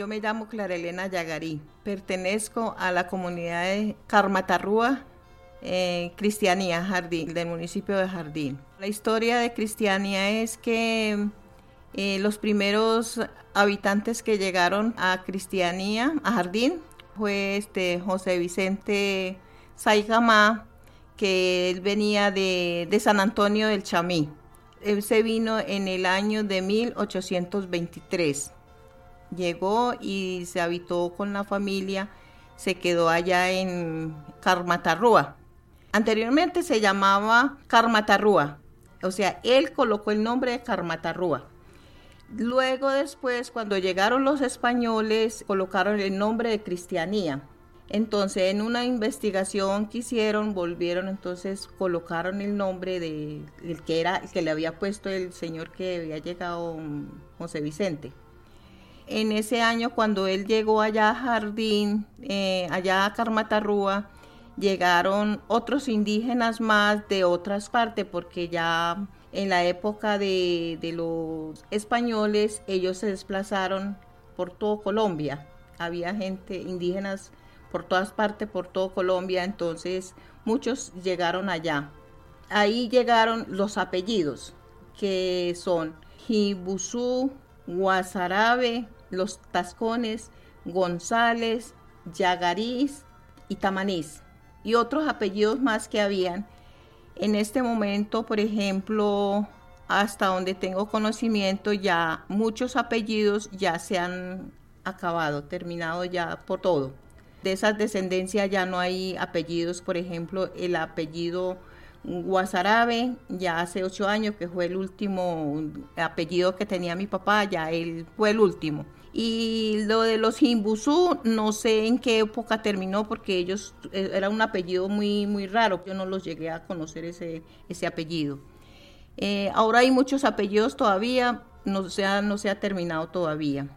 Yo me llamo Clara Elena Yagarí, pertenezco a la comunidad de Carmatarrúa, eh, Cristianía Jardín, del municipio de Jardín. La historia de Cristianía es que eh, los primeros habitantes que llegaron a Cristianía, a Jardín, fue este José Vicente Saigamá, que él venía de, de San Antonio del Chamí. Él se vino en el año de 1823 llegó y se habitó con la familia, se quedó allá en Carmatarrúa. Anteriormente se llamaba Carmatarrúa, o sea, él colocó el nombre de Carmatarrúa. Luego después, cuando llegaron los españoles, colocaron el nombre de Cristianía. Entonces, en una investigación que hicieron, volvieron, entonces colocaron el nombre de el que era el que le había puesto el señor que había llegado, José Vicente en ese año cuando él llegó allá a Jardín, eh, allá a Carmatarrúa, llegaron otros indígenas más de otras partes, porque ya en la época de, los españoles ellos se desplazaron por todo Colombia. Había gente, indígenas por todas partes, por todo Colombia, entonces muchos llegaron allá. Ahí llegaron los apellidos, que son Jibusú, Guasarabe, los Tascones, González, Yagariz y Tamanís, y otros apellidos más que habían. En este momento, por ejemplo, hasta donde tengo conocimiento, ya muchos apellidos ya se han acabado, terminado ya por todo. De esas descendencias ya no hay apellidos, por ejemplo, el apellido Guasarabe, ya hace ocho años que fue el último apellido que tenía mi papá, ya él fue el último. Y lo de los Jimbusú, no sé en qué época terminó porque ellos eh, era un apellido muy, muy raro. Yo no los llegué a conocer ese, ese apellido. Eh, ahora hay muchos apellidos todavía, no se, no se ha terminado todavía.